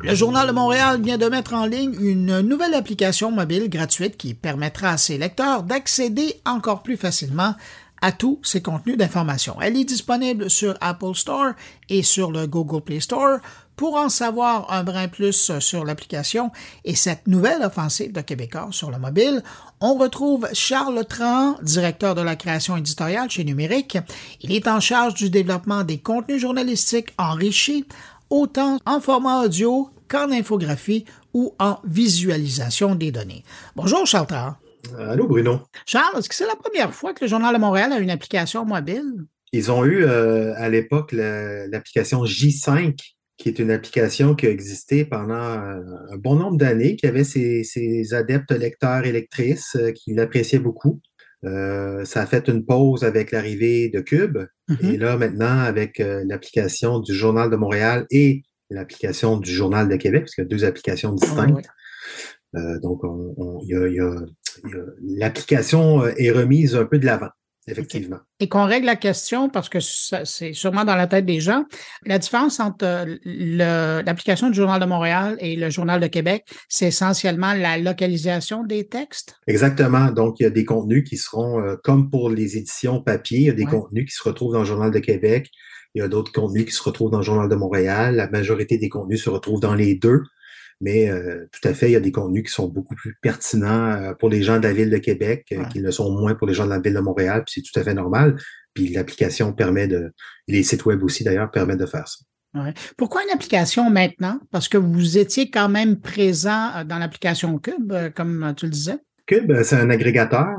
Le Journal de Montréal vient de mettre en ligne une nouvelle application mobile gratuite qui permettra à ses lecteurs d'accéder encore plus facilement à tous ses contenus d'information. Elle est disponible sur Apple Store et sur le Google Play Store. Pour en savoir un brin plus sur l'application et cette nouvelle offensive de Québécois sur le mobile, on retrouve Charles Tran, directeur de la création éditoriale chez Numérique. Il est en charge du développement des contenus journalistiques enrichis autant en format audio qu'en infographie ou en visualisation des données. Bonjour Charles Tran. Allô Bruno. Charles, est-ce que c'est la première fois que le Journal de Montréal a une application mobile? Ils ont eu euh, à l'époque l'application J5, qui est une application qui a existé pendant euh, un bon nombre d'années, qui avait ses, adeptes lecteurs et lectrices euh, qui l'appréciaient beaucoup. Ça a fait une pause avec l'arrivée de Cube. Et là, maintenant, avec l'application du Journal de Montréal et l'application du Journal de Québec, parce qu'il y a deux applications distinctes. donc, l'application est remise un peu de l'avant. Effectivement. Et qu'on règle la question, parce que c'est sûrement dans la tête des gens, la différence entre euh, l'application du Journal de Montréal et le Journal de Québec, c'est essentiellement la localisation des textes? Exactement. Donc, il y a des contenus qui seront, euh, comme pour les éditions papier, il y a des contenus qui se retrouvent dans le Journal de Québec, il y a d'autres contenus qui se retrouvent dans le Journal de Montréal. La majorité des contenus se retrouvent dans les deux. Mais euh, tout à fait, il y a des contenus qui sont beaucoup plus pertinents euh, pour les gens de la ville de Québec euh, qu'ils le sont moins pour les gens de la ville de Montréal. Puis c'est tout à fait normal. Puis l'application permet de, les sites web aussi d'ailleurs permettent de faire ça. Pourquoi une application maintenant? Parce que vous étiez quand même présent dans l'application Cube, comme tu le disais. Cube, c'est un agrégateur.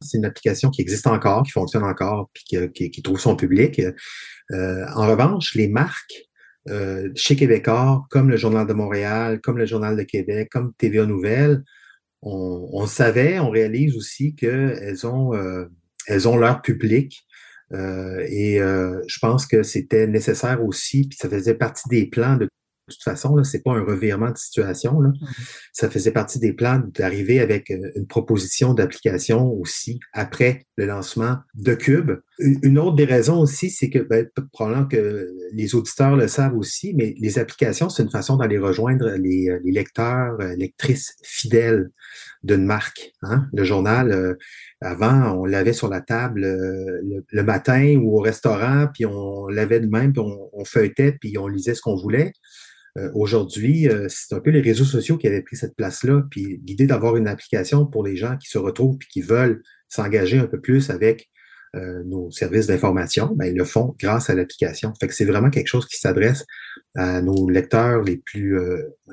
c'est une application qui existe encore, qui fonctionne encore, puis qui, qui trouve son public. en revanche, les marques euh, chez Québécois, comme le Journal de Montréal, comme le Journal de Québec, comme TVA Nouvelles, on, on savait, on réalise aussi qu'elles ont, euh, elles ont leur public. Euh, et je pense que c'était nécessaire aussi, puis ça faisait partie des plans de de toute façon, là, c'est pas un revirement de situation. Là. Mm-hmm. Ça faisait partie des plans d'arriver avec euh, une proposition d'application aussi après le lancement de Cube. Une autre des raisons aussi, c'est que ben, probablement que les auditeurs le savent aussi, mais les applications, c'est une façon d'aller rejoindre les, euh, les, lecteurs, euh, lectrices fidèles d'une marque. Hein. Le journal, avant, on l'avait sur la table le, matin ou au restaurant, puis on l'avait de même, puis on, feuilletait, puis on lisait ce qu'on voulait. Euh, aujourd'hui, euh, c'est un peu les réseaux sociaux qui avaient pris cette place-là. Puis l'idée d'avoir une application pour les gens qui se retrouvent et qui veulent s'engager un peu plus avec euh, nos services d'information, ben, ils le font grâce à l'application. Fait que c'est vraiment quelque chose qui s'adresse à nos lecteurs les plus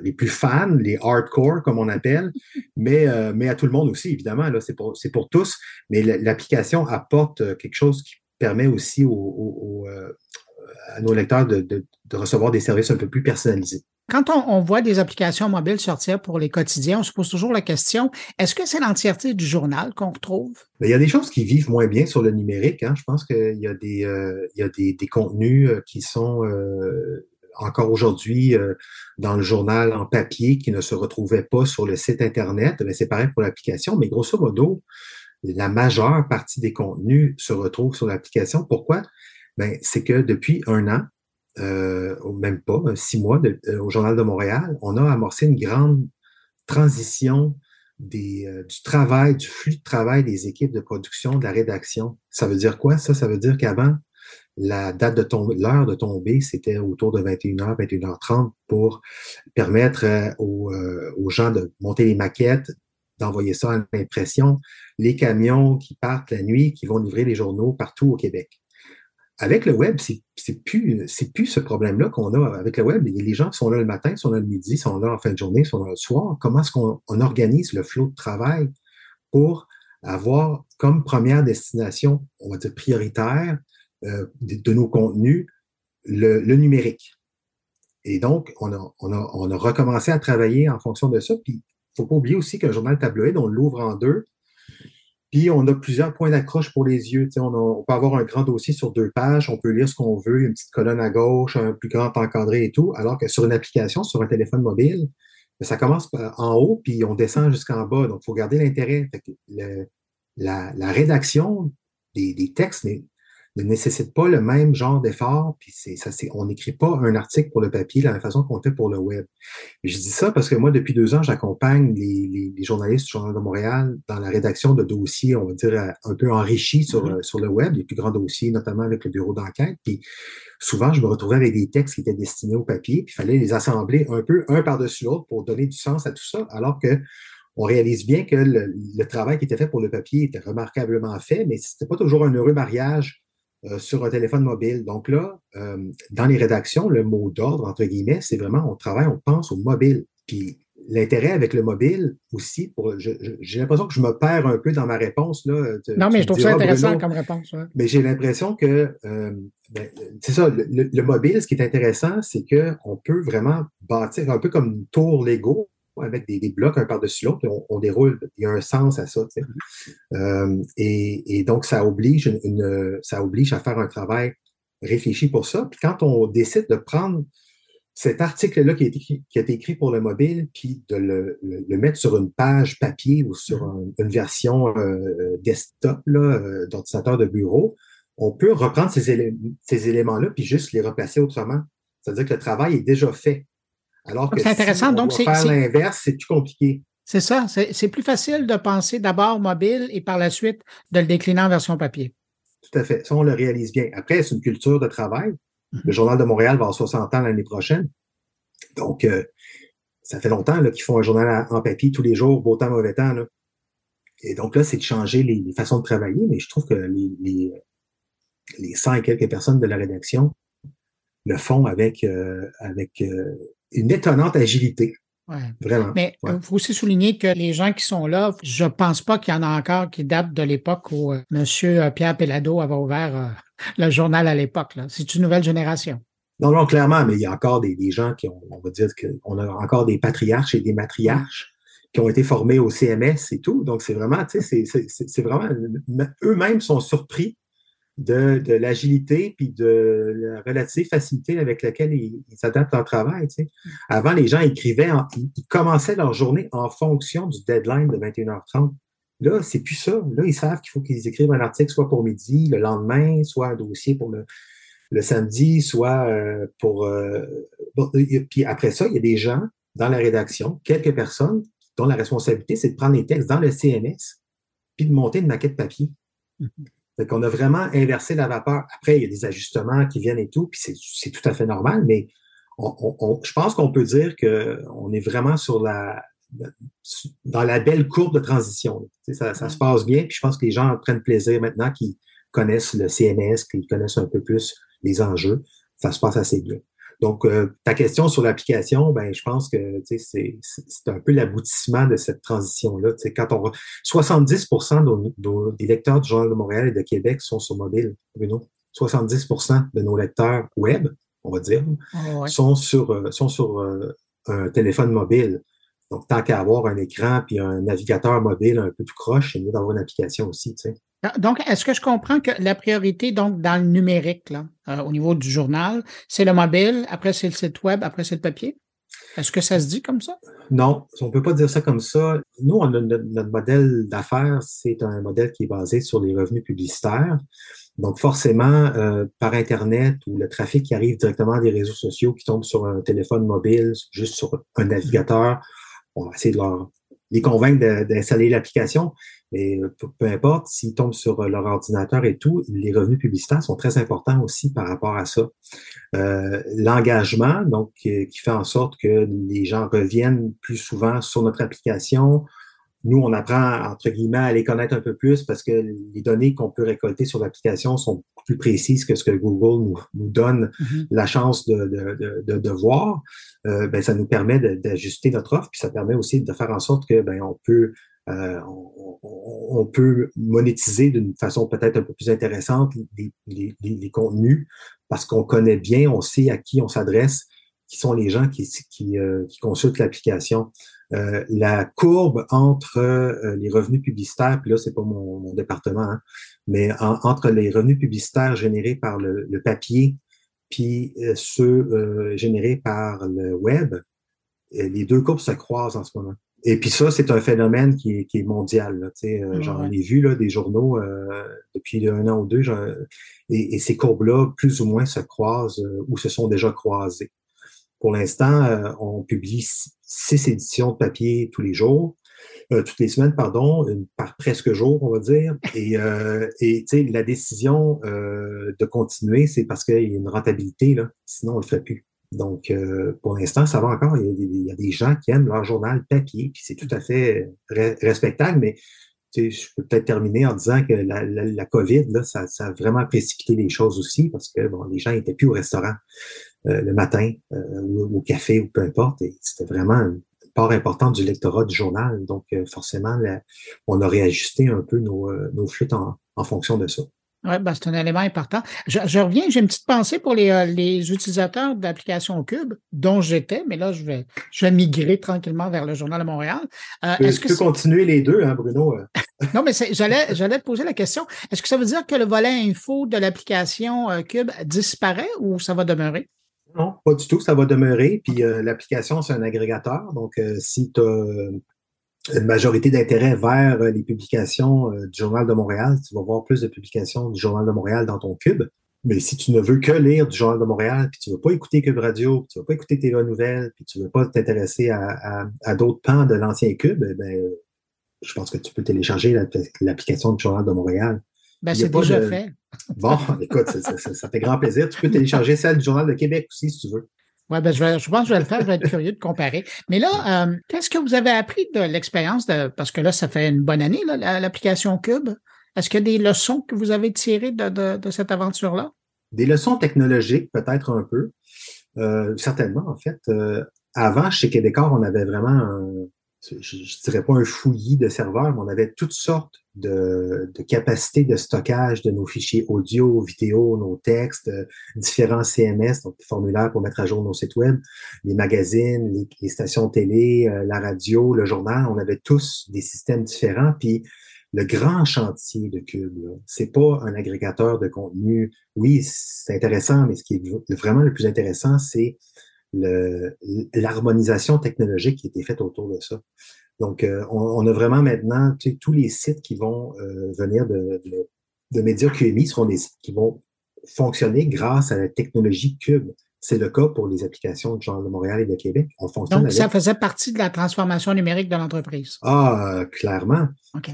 les plus fans, les hardcore comme on appelle, mais mais à tout le monde aussi évidemment là c'est pour c'est pour tous. Mais l'application apporte quelque chose qui permet aussi aux, à nos lecteurs de, recevoir des services un peu plus personnalisés. Quand on, voit des applications mobiles sortir pour les quotidiens, on se pose toujours la question, est-ce que c'est l'entièreté du journal qu'on retrouve? Il y a des choses qui vivent moins bien sur le numérique. Hein. Je pense qu'il y a des, euh, il y a des, contenus euh, qui sont euh, encore aujourd'hui dans le journal en papier qui ne se retrouvaient pas sur le site Internet. C'est pareil pour l'application, mais grosso modo, la majeure partie des contenus se retrouvent sur l'application. Pourquoi? Ben, c'est que depuis un an, euh, même pas, six mois euh, au Journal de Montréal, on a amorcé une grande transition des, euh, du travail, du flux de travail des équipes de production, de la rédaction. Ça veut dire quoi? Ça, ça veut dire qu'avant, la date de tomber, l'heure de tomber, c'était autour de 21h, 21h30 pour permettre aux gens de monter les maquettes, d'envoyer ça à l'impression, les camions qui partent la nuit, qui vont livrer les journaux partout au Québec avec le web, c'est plus, ce problème-là qu'on a avec le web. Les gens sont là le matin, sont là le midi, sont là en fin de journée, sont là le soir. Comment est-ce qu'on organise le flot de travail pour avoir comme première destination, on va dire prioritaire, euh, de, nos contenus, le, numérique? Et donc, on a, recommencé à travailler en fonction de ça. Puis, il faut pas oublier aussi qu'un journal tabloïd, on l'ouvre en deux. Puis on a plusieurs points d'accroche pour les yeux. On, peut avoir un grand dossier sur deux pages, on peut lire ce qu'on veut, une petite colonne à gauche, un plus grand encadré et tout, alors que sur une application, sur un téléphone mobile, ben, ça commence en haut, puis on descend jusqu'en bas. Donc, il faut garder l'intérêt. La, rédaction des, textes, ne nécessite pas le même genre d'effort, puis c'est, ça, c'est, on n'écrit pas un article pour le papier de la même façon qu'on fait pour le web. je dis ça parce que moi, depuis deux ans, j'accompagne les, les, journalistes du Journal de Montréal dans la rédaction de dossiers, on va dire, un peu enrichis sur, mm-hmm. sur le web, les plus grands dossiers, notamment avec le bureau d'enquête. Puis souvent, je me retrouvais avec des textes qui étaient destinés au papier, puis il fallait les assembler un peu, un par-dessus l'autre, pour donner du sens à tout ça, alors que on réalise bien que le, travail qui était fait pour le papier était remarquablement fait, mais c'était pas toujours un heureux mariage euh, sur un téléphone mobile. Donc là, euh, dans les rédactions, le mot d'ordre, entre guillemets, c'est vraiment on travaille, on pense au mobile. Puis l'intérêt avec le mobile aussi, pour, j'ai l'impression que je me perds un peu dans ma réponse. Là. non, mais je trouve ça intéressant comme réponse. Mais j'ai l'impression que, euh, ben, c'est ça, le, mobile, ce qui est intéressant, c'est qu'on peut vraiment bâtir un peu comme une tour Lego avec des, blocs un par-dessus l'autre, on, on, déroule, il y a un sens à ça. Euh, et, donc, ça oblige, une, ça oblige à faire un travail réfléchi pour ça. Puis quand on décide de prendre cet article-là qui, qui, a été écrit pour le mobile, puis de le, mettre sur une page papier ou sur une version euh, desktop euh, d'ordinateur de bureau, on peut reprendre ces, ces éléments-là puis juste les replacer autrement. C'est-à-dire que le travail est déjà fait. Alors que c'est intéressant. Donc, c'est faire l'inverse, c'est plus compliqué. C'est ça. C'est plus facile de penser d'abord mobile et par la suite de le décliner en version papier. Tout à fait. Ça, on le réalise bien. Après, c'est une culture de travail. Mm-hmm. Le Journal de Montréal va avoir 60 ans l'année prochaine. Donc, euh, ça fait longtemps qu'ils font un journal en papier tous les jours, beau temps, mauvais temps. Là. Et donc là, c'est de changer les, façons de travailler, mais je trouve que les, les, les 100 et quelques personnes de la rédaction le font avec, euh, avec euh, une étonnante agilité. Vraiment. Mais il faut aussi souligner que les gens qui sont là, je pense pas qu'il y en a encore qui datent de l'époque où euh, M. Euh, Pierre Pellado avait ouvert euh, le journal à l'époque. C'est une nouvelle génération. Non, non, clairement, mais il y a encore des, gens qui ont, on va dire qu'on a encore des patriarches et des matriarches qui ont été formés au CMS et tout. Donc, c'est vraiment, tu sais, c'est vraiment, eux-mêmes sont surpris de, l'agilité puis de la relative facilité avec laquelle ils, s'adaptent leur travail. Tu sais. Mm. Avant, les gens écrivaient, ils, commençaient leur journée en fonction du deadline de 21h30. Là, c'est plus ça. Là, ils savent qu'il faut qu'ils écrivent un article soit pour midi, le lendemain, soit un dossier pour le, le samedi, soit euh, pour... Euh, puis après ça, il y a des gens dans la rédaction, quelques personnes dont la responsabilité, c'est de prendre les textes dans le CMS puis de monter une maquette papier. Mm-hmm. Fait qu'on a vraiment inversé la vapeur. Après, il y a des ajustements qui viennent et tout, puis c'est tout à fait normal, mais je pense qu'on peut dire qu'on est vraiment sur la, dans la belle courbe de transition. Ça, ça, se passe bien, puis je pense que les gens prennent plaisir maintenant qu'ils connaissent le CMS, qu'ils connaissent un peu plus les enjeux. Ça se passe assez bien. Donc, euh, ta question sur l'application, ben, je pense que c'est un peu l'aboutissement de cette transition-là. Quand on 70% des lecteurs du Journal de Montréal et de Québec sont sur mobile, Bruno. 70% de nos lecteurs web, on va dire, sont sur, euh, sont sur euh, un téléphone mobile. Donc, tant qu'à avoir un écran puis un navigateur mobile un peu tout croche, c'est mieux d'avoir une application aussi. Donc, est-ce que je comprends que la priorité, donc, dans le numérique, là, euh, au niveau du journal, c'est le mobile, après c'est le site web, après c'est le papier? Est-ce que ça se dit comme ça? Non, on ne peut pas dire ça comme ça. Nous, on notre, modèle d'affaires, c'est un modèle qui est basé sur les revenus publicitaires. Donc, forcément, euh, par Internet ou le trafic qui arrive directement des réseaux sociaux qui tombe sur un téléphone mobile, juste sur un navigateur, on va essayer de leur, les convaincre d'installer l'application. Mais euh, peu, importe, s'ils tombent sur euh, leur ordinateur et tout, les revenus publicitaires sont très importants aussi par rapport à ça. Euh, L'engagement, donc, qui, fait en sorte que les gens reviennent plus souvent sur notre application. Nous, on apprend, entre guillemets, à les connaître un peu plus parce que les données qu'on peut récolter sur l'application sont plus précises que ce que Google nous, nous donne mm-hmm. la chance de, de, de, de voir. Euh, ben, ça nous permet d'ajuster notre offre, puis ça permet aussi de faire en sorte que ben, on peut euh, on, peut monétiser d'une façon peut-être un peu plus intéressante les, contenus parce qu'on connaît bien, on sait à qui on s'adresse, qui sont les gens qui, qui, euh, consultent l'application. Euh, la courbe entre les revenus publicitaires, puis là, c'est pas mon, département, hein, mais entre les revenus publicitaires générés par le, le papier puis ceux générés par le web, les deux courbes se croisent en ce moment. Et puis ça, c'est un phénomène qui est, qui est mondial. Là, euh, J'en ai vu là, des journaux euh, depuis un an ou deux, et, et, ces courbes-là, plus ou moins, se croisent euh, ou se sont déjà croisées. Pour l'instant, euh, on publie six éditions de papier tous les jours, toutes les semaines, pardon, une par presque jour, on va dire. Et, et la décision de continuer, c'est parce qu'il y a une rentabilité, là, sinon on le ferait plus. Donc, euh, pour l'instant, ça va encore. Il y, a des, gens qui aiment leur journal papier, puis c'est tout à fait respectable, mais je peux peut-être terminer en disant que la, la, COVID, là, ça, ça, a vraiment précipité les choses aussi, parce que bon, les gens n'étaient plus au restaurant euh, le matin euh, ou au café ou peu importe. Et c'était vraiment une part importante du lectorat du journal. Donc, forcément, on a réajusté un peu nos, nos flûtes en, en fonction de ça. Oui, ben c'est un élément important. Je, reviens, j'ai une petite pensée pour les, euh, les utilisateurs de l'application Cube, dont j'étais, mais là, je vais, je vais migrer tranquillement vers le Journal de Montréal. Euh, est-ce que tu peux continuer les deux, hein, Bruno? Euh? non, mais j'allais, j'allais te poser la question. Est-ce que ça veut dire que le volet info de l'application Cube disparaît ou ça va demeurer? Non, pas du tout, ça va demeurer. Puis l'application, c'est un agrégateur. Donc, si tu as une majorité d'intérêt vers euh, les publications euh, du Journal de Montréal. Tu vas voir plus de publications du Journal de Montréal dans ton cube. Mais si tu ne veux que lire du Journal de Montréal, puis tu ne veux pas écouter Cube Radio, puis tu ne veux pas écouter TV Nouvelles, puis tu ne veux pas t'intéresser à, d'autres pans de l'ancien Cube, eh ben, je pense que tu peux télécharger l'application du Journal de Montréal. Ben, c'est déjà fait. Bon, écoute, ça, ça, fait grand plaisir. Tu peux télécharger celle du Journal de Québec aussi, si tu veux. Oui, ben je, je, pense que je vais le faire, je vais être curieux de comparer. Mais là, euh, qu'est-ce que vous avez appris de l'expérience de, parce que là, ça fait une bonne année, l'application Cube. Est-ce qu'il y a des leçons que vous avez tirées de, de, cette aventure-là? Des leçons technologiques, peut-être un peu. Euh, certainement, en fait. Euh, avant, chez Québécois, on avait vraiment un, je ne dirais pas un fouillis de serveurs, mais on avait toutes sortes de, capacités de stockage de nos fichiers audio, vidéo, nos textes, euh, différents CMS, donc formulaires pour mettre à jour nos sites web, les magazines, les, stations télé, euh, la radio, le journal. On avait tous des systèmes différents. Puis le grand chantier de Cube, c'est pas un agrégateur de contenu. Oui, c'est intéressant, mais ce qui est vraiment le plus intéressant, c'est l'harmonisation technologique qui a été faite autour de ça. Donc, euh, on, a vraiment maintenant tous les sites qui vont euh, venir de, de, de médias QMI seront des sites qui vont fonctionner grâce à la technologie Cube. C'est le cas pour les applications de genre de Montréal et de Québec. On fonctionne Donc, ça faisait partie de la transformation numérique de l'entreprise. Ah, clairement. OK.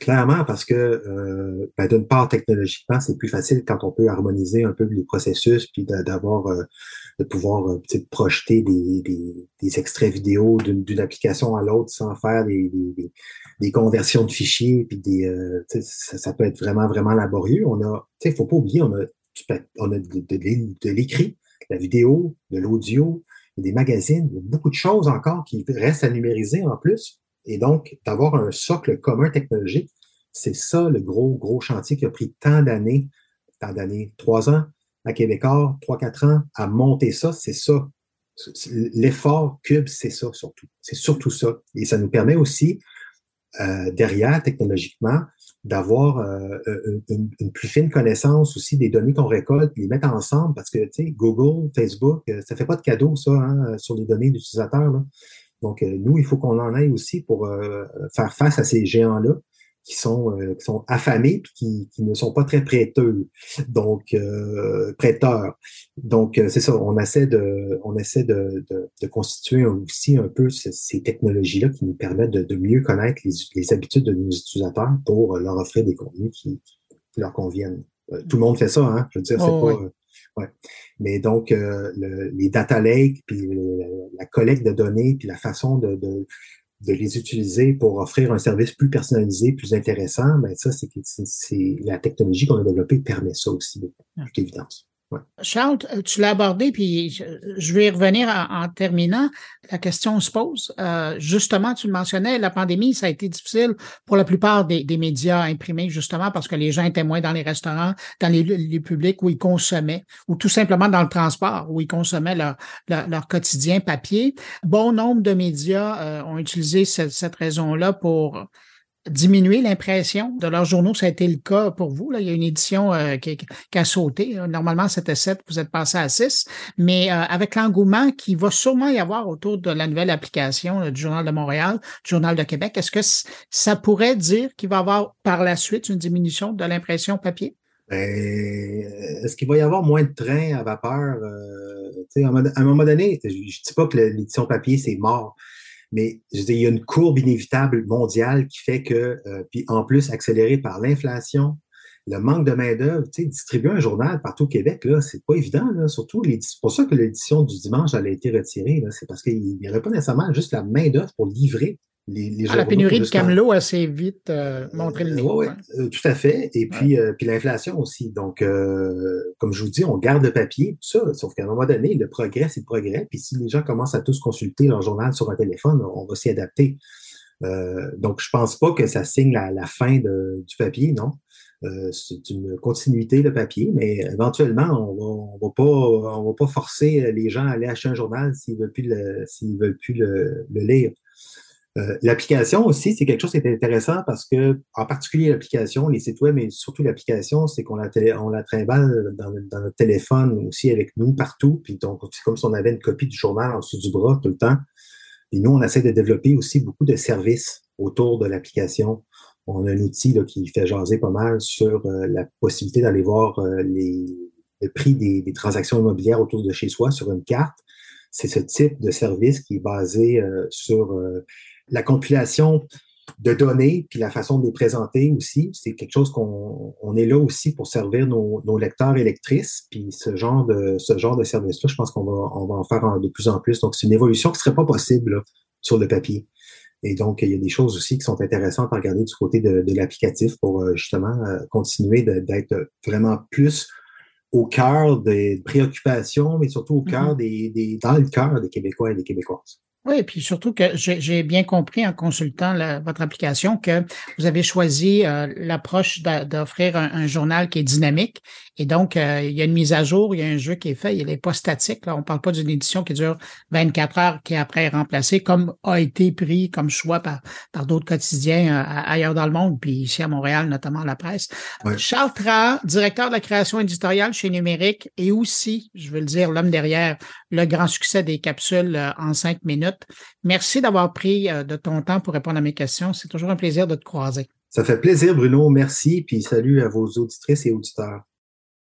Clairement, parce que euh, ben, d'une part, technologiquement, c'est plus facile quand on peut harmoniser un peu les processus, puis d'avoir euh, de pouvoir euh, projeter des, des, des, extraits vidéo d'une application à l'autre sans faire des, des, conversions de fichiers, puis des euh, ça, peut être vraiment, vraiment laborieux. On a, il faut pas oublier, on a, on a de, de, de l'écrit, la vidéo, de l'audio, des magazines, beaucoup de choses encore qui restent à numériser en plus. Et donc, d'avoir un socle commun technologique, c'est ça le gros, gros chantier qui a pris tant d'années, tant d'années, trois ans à Québécois, trois, quatre ans, à monter ça, c'est ça. L'effort Cube, c'est ça surtout. C'est surtout ça. Et ça nous permet aussi, euh, derrière, technologiquement, d'avoir euh, une, une, plus fine connaissance aussi des données qu'on récolte, les mettre ensemble, parce que, tu sais, Google, Facebook, euh, ça fait pas de cadeau, ça, hein, sur les données d'utilisateurs. Donc, euh, nous, il faut qu'on en aille aussi pour euh, faire face à ces géants-là qui sont, euh, qui sont affamés et qui, qui, ne sont pas très prêteux, donc prêteurs. Donc, c'est ça, on essaie de, on essaie de, de, de constituer aussi un peu ces, technologies-là qui nous permettent de, de mieux connaître les, les, habitudes de nos utilisateurs pour leur offrir des contenus qui, qui leur conviennent. tout le monde fait ça, hein? Je veux dire, c'est oh, pas. Ouais. Mais donc, euh, le, les data lakes, puis la collecte de données, puis la façon de, de, de, les utiliser pour offrir un service plus personnalisé, plus intéressant, ben ça, c'est la technologie qu'on a développée permet ça aussi, de toute évidence. Charles, tu l'as abordé, puis je vais y revenir en, terminant. La question se pose. Euh, justement, tu le mentionnais, la pandémie, ça a été difficile pour la plupart des, médias imprimés, justement parce que les gens étaient moins dans les restaurants, dans les lieux publics où ils consommaient, ou tout simplement dans le transport, où ils consommaient leur, quotidien papier. Bon nombre de médias euh, ont utilisé cette raison-là pour diminuer l'impression de leurs journaux. Ça a été le cas pour vous. Là. Il y a une édition euh, qui, a sauté. Normalement, c'était 7, vous êtes passé à 6. Mais euh, avec l'engouement qui va sûrement y avoir autour de la nouvelle application du Journal de Montréal, du Journal de Québec, est-ce que ça pourrait dire qu'il va y avoir par la suite une diminution de l'impression papier? Ben, est-ce qu'il va y avoir moins de trains à vapeur? Euh, à un moment donné, je ne dis pas que l'édition papier, c'est mort, mais je il y a une courbe inévitable mondiale qui fait que, euh, puis en plus accélérée par l'inflation, le manque de main-d'œuvre, tu sais, distribuer un journal partout au Québec, là, c'est pas évident, là. Surtout, c'est pour ça que l'édition du dimanche, elle a été retirée, C'est parce qu'il n'y aurait pas nécessairement juste la main-d'œuvre pour livrer les, ah, la pénurie de camelot assez vite euh, montré le niveau. Oui, euh, tout à fait. Et puis, euh, puis l'inflation aussi. Donc, comme je vous dis, on garde le papier, tout ça. Sauf qu'à un moment donné, le progrès, c'est le progrès. Puis si les gens commencent à tous consulter leur journal sur un téléphone, on va s'y adapter. donc, je pense pas que ça signe la, fin du papier, non. c'est une continuité, le papier, mais éventuellement, on va, on va pas, on va pas forcer les gens à aller acheter un journal s'ils veulent plus le, s'ils veulent plus le lire. Euh, l'application aussi, c'est quelque chose qui est intéressant parce que, en particulier l'application, les sites web, mais surtout l'application, c'est qu'on la, on la trimballe dans, notre téléphone aussi avec nous partout. Puis donc, c'est comme si on avait une copie du journal en dessous du bras tout le temps. Et nous, on essaie de développer aussi beaucoup de services autour de l'application. On a un outil là, qui fait jaser pas mal sur euh, la possibilité d'aller voir euh, les, le prix des, des, transactions immobilières autour de chez soi sur une carte. C'est ce type de service qui est basé sur la compilation de données, puis la façon de les présenter aussi, c'est quelque chose qu'on on est là aussi pour servir nos, nos, lecteurs et lectrices. Puis ce genre de ce genre de service-là, je pense qu'on va, on va en faire de plus en plus. Donc, c'est une évolution qui ne serait pas possible sur le papier. Et donc, il y a des choses aussi qui sont intéressantes à regarder du côté de, de l'applicatif pour euh, justement euh, continuer d'être vraiment plus au cœur des préoccupations, mais surtout au cœur mm-hmm. des, des, dans le cœur des Québécois et des Québécoises. Oui, puis surtout que j'ai bien compris en consultant votre application que vous avez choisi euh, l'approche d'offrir un, journal qui est dynamique et donc, euh, il y a une mise à jour, il y a un jeu qui est fait, il n'est pas statique. Là. On ne parle pas d'une édition qui dure 24 heures, qui est après remplacée, comme a été pris comme choix par, par d'autres quotidiens euh, ailleurs dans le monde, puis ici à Montréal, notamment la presse. Charles Tra, directeur de la création éditoriale chez Numérique, et aussi, je veux le dire, l'homme derrière le grand succès des capsules euh, en cinq minutes. Merci d'avoir pris de ton temps pour répondre à mes questions. C'est toujours un plaisir de te croiser. Ça fait plaisir, Bruno. Merci, puis salut à vos auditrices et auditeurs.